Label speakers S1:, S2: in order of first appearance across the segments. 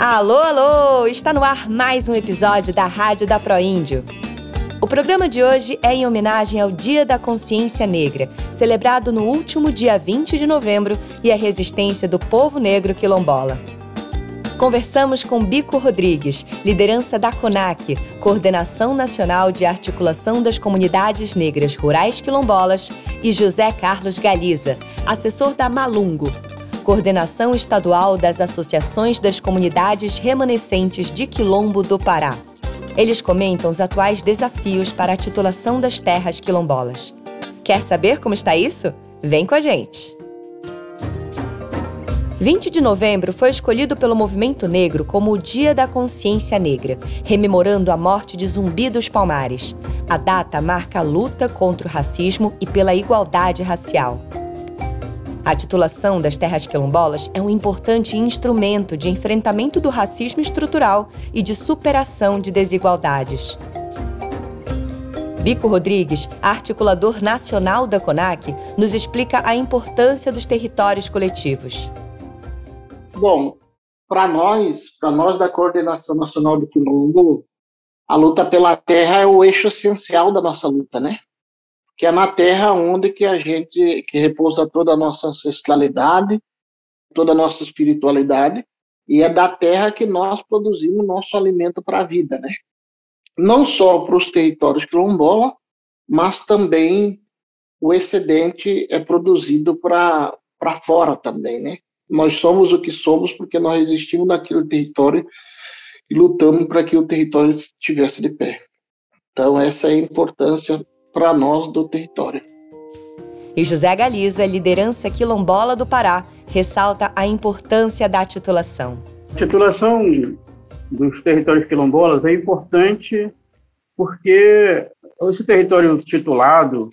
S1: Alô, alô! Está no ar mais um episódio da Rádio da Proíndio. O programa de hoje é em homenagem ao Dia da Consciência Negra, celebrado no último dia 20 de novembro e a resistência do povo negro quilombola. Conversamos com Bico Rodrigues, liderança da CONAC, Coordenação Nacional de Articulação das Comunidades Negras Rurais Quilombolas, e José Carlos Galiza, assessor da Malungo, Coordenação Estadual das Associações das Comunidades Remanescentes de Quilombo do Pará. Eles comentam os atuais desafios para a titulação das terras quilombolas. Quer saber como está isso? Vem com a gente! 20 de novembro foi escolhido pelo movimento negro como o Dia da Consciência Negra, rememorando a morte de Zumbi dos Palmares. A data marca a luta contra o racismo e pela igualdade racial. A titulação das terras quilombolas é um importante instrumento de enfrentamento do racismo estrutural e de superação de desigualdades. Bico Rodrigues, articulador nacional da CONAC, nos explica a importância dos territórios coletivos.
S2: Bom, para nós, para nós da Coordenação Nacional do Quilombo, a luta pela terra é o eixo essencial da nossa luta, né? Que é na terra onde que a gente que repousa toda a nossa ancestralidade, toda a nossa espiritualidade, e é da terra que nós produzimos nosso alimento para a vida, né? Não só para os territórios quilombola, mas também o excedente é produzido para para fora também, né? Nós somos o que somos porque nós existimos naquele território e lutamos para que o território estivesse de pé. Então essa é a importância para nós do território.
S1: E José Galiza, liderança quilombola do Pará, ressalta a importância da titulação.
S3: A titulação dos territórios quilombolas é importante porque esse território titulado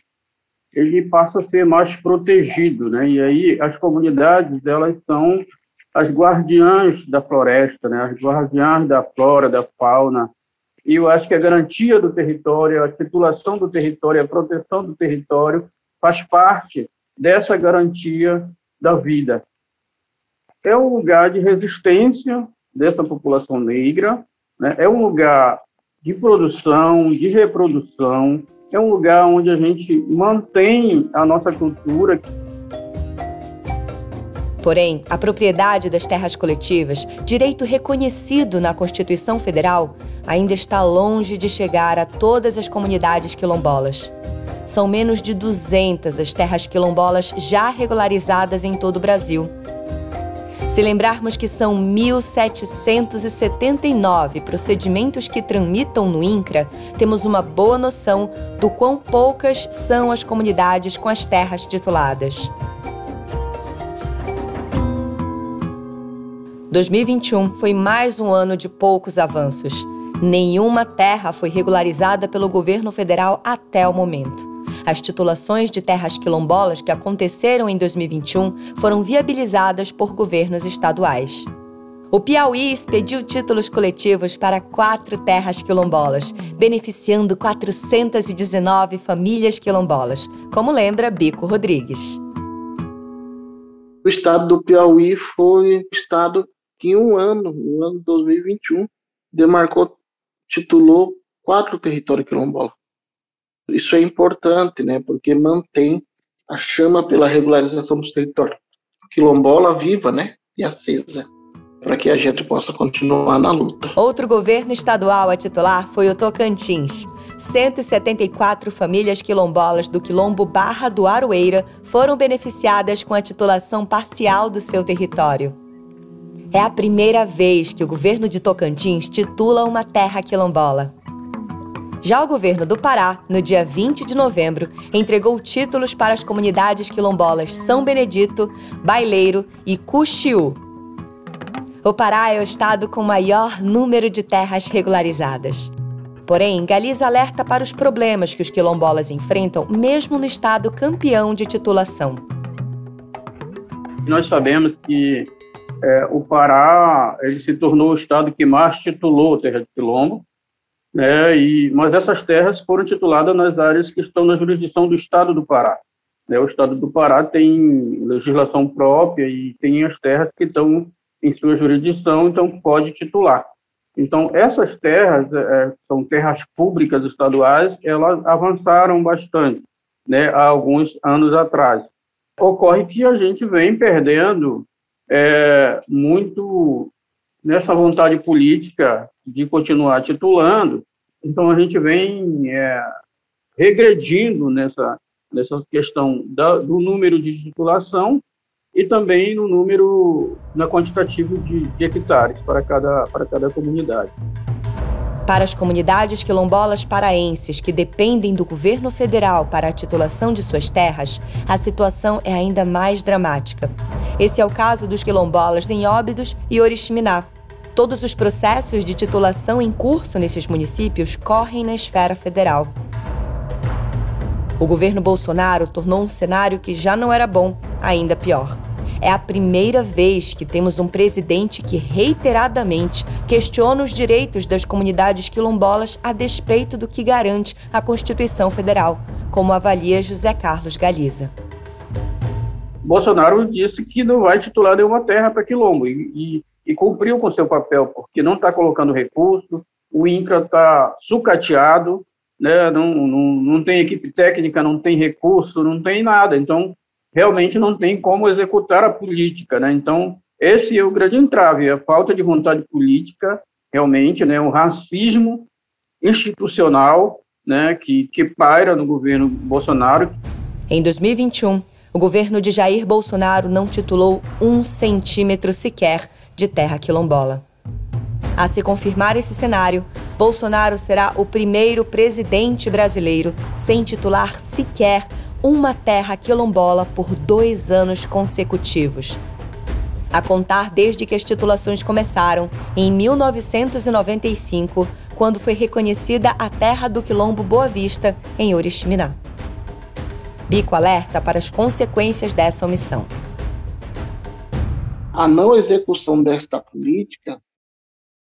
S3: ele passa a ser mais protegido, né? E aí as comunidades elas são as guardiãs da floresta, né? As guardiãs da flora, da fauna, e eu acho que a garantia do território, a titulação do território, a proteção do território faz parte dessa garantia da vida. É um lugar de resistência dessa população negra, né? é um lugar de produção, de reprodução, é um lugar onde a gente mantém a nossa cultura.
S1: Porém, a propriedade das terras coletivas, direito reconhecido na Constituição Federal, ainda está longe de chegar a todas as comunidades quilombolas. São menos de 200 as terras quilombolas já regularizadas em todo o Brasil. Se lembrarmos que são 1.779 procedimentos que tramitam no INCRA, temos uma boa noção do quão poucas são as comunidades com as terras tituladas. 2021 foi mais um ano de poucos avanços. Nenhuma terra foi regularizada pelo governo federal até o momento. As titulações de terras quilombolas que aconteceram em 2021 foram viabilizadas por governos estaduais. O Piauí expediu títulos coletivos para quatro terras quilombolas, beneficiando 419 famílias quilombolas, como lembra Bico Rodrigues.
S2: O estado do Piauí foi o estado que em um ano, no ano 2021, demarcou, titulou quatro territórios quilombola. Isso é importante, né, porque mantém a chama pela regularização dos territórios quilombola viva, né, e acesa, para que a gente possa continuar na luta.
S1: Outro governo estadual a titular foi o Tocantins. 174 famílias quilombolas do quilombo Barra do Aroeira foram beneficiadas com a titulação parcial do seu território. É a primeira vez que o governo de Tocantins titula uma terra quilombola. Já o governo do Pará, no dia 20 de novembro, entregou títulos para as comunidades quilombolas São Benedito, Baileiro e Cuxiú. O Pará é o estado com maior número de terras regularizadas. Porém, Galiza alerta para os problemas que os quilombolas enfrentam, mesmo no estado campeão de titulação.
S3: Nós sabemos que é, o Pará ele se tornou o estado que mais titulou terra de quilombo, né, e, mas essas terras foram tituladas nas áreas que estão na jurisdição do estado do Pará. Né, o estado do Pará tem legislação própria e tem as terras que estão em sua jurisdição, então pode titular. Então, essas terras, é, são terras públicas estaduais, elas avançaram bastante, né, há alguns anos atrás. Ocorre que a gente vem perdendo é, muito nessa vontade política de continuar titulando, então a gente vem é, regredindo nessa, nessa questão da, do número de titulação e também no número, na quantitativo de, de hectares para cada, para cada comunidade.
S1: Para as comunidades quilombolas paraenses que dependem do governo federal para a titulação de suas terras, a situação é ainda mais dramática. Esse é o caso dos quilombolas em Óbidos e Oriximiná. Todos os processos de titulação em curso nesses municípios correm na esfera federal. O governo Bolsonaro tornou um cenário que já não era bom ainda pior. É a primeira vez que temos um presidente que reiteradamente questiona os direitos das comunidades quilombolas a despeito do que garante a Constituição Federal, como avalia José Carlos Galiza.
S3: Bolsonaro disse que não vai titular nenhuma terra para quilombo e, e, e cumpriu com seu papel, porque não está colocando recurso, o INCRA está sucateado, né, não, não, não tem equipe técnica, não tem recurso, não tem nada. Então, realmente não tem como executar a política, né? Então, esse é o grande entrave, a falta de vontade política, realmente, né? O racismo institucional, né? Que, que paira no governo Bolsonaro.
S1: Em 2021, o governo de Jair Bolsonaro não titulou um centímetro sequer de terra quilombola. A se confirmar esse cenário, Bolsonaro será o primeiro presidente brasileiro sem titular sequer uma terra quilombola por dois anos consecutivos. A contar desde que as titulações começaram, em 1995, quando foi reconhecida a terra do quilombo Boa Vista, em Oriximiná. Bico alerta para as consequências dessa omissão.
S2: A não execução desta política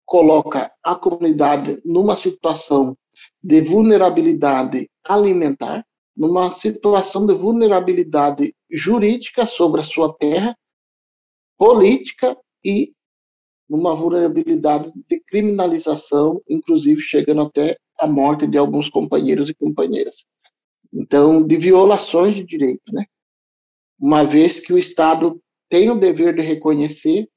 S2: coloca a comunidade numa situação de vulnerabilidade alimentar, numa situação de vulnerabilidade jurídica sobre a sua terra, política e numa vulnerabilidade de criminalização, inclusive chegando até a morte de alguns companheiros e companheiras. Então, de violações de direito, né? Uma vez que o Estado tem o dever de reconhecer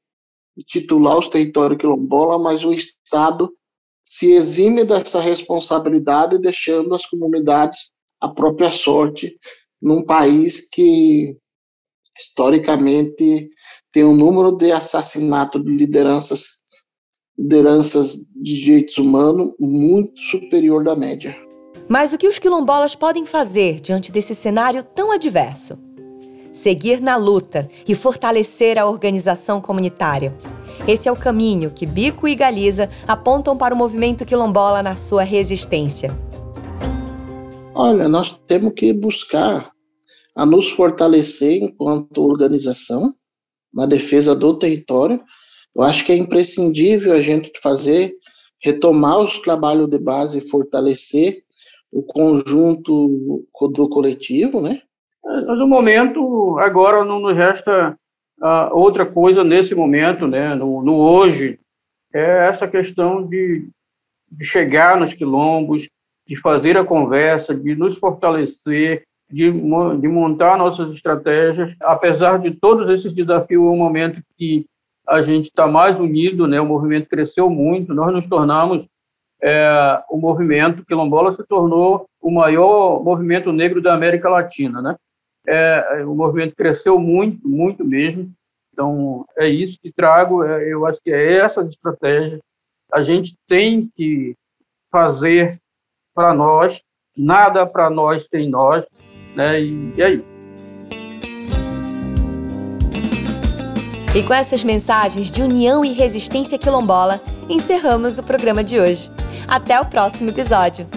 S2: e titular os territórios quilombola, mas o Estado se exime dessa responsabilidade, deixando as comunidades à própria sorte num país que historicamente tem um número de assassinatos de lideranças lideranças de direitos humanos muito superior da média.
S1: Mas o que os quilombolas podem fazer diante desse cenário tão adverso? seguir na luta e fortalecer a organização comunitária. Esse é o caminho que Bico e Galiza apontam para o movimento quilombola na sua resistência.
S2: Olha, nós temos que buscar a nos fortalecer enquanto organização na defesa do território. Eu acho que é imprescindível a gente fazer, retomar os trabalhos de base e fortalecer o conjunto do coletivo, né?
S3: Mas no momento, agora não nos resta uh, outra coisa nesse momento, né, no, no, hoje, é essa questão de, de chegar nos quilombos, de fazer a conversa, de nos fortalecer, de, de montar nossas estratégias. Apesar de todos esses desafios, é um momento que a gente está mais unido, né, o movimento cresceu muito, nós nos tornamos é, o movimento quilombola se tornou o maior movimento negro da América Latina, né? é, o movimento cresceu muito, muito mesmo. Então, é isso que trago, é, eu acho que é essa estratégia. A gente tem que fazer para nós, nada para nós tem nós, né? E, e aí.
S1: E com essas mensagens de união e resistência quilombola, encerramos o programa de hoje. Até o próximo episódio.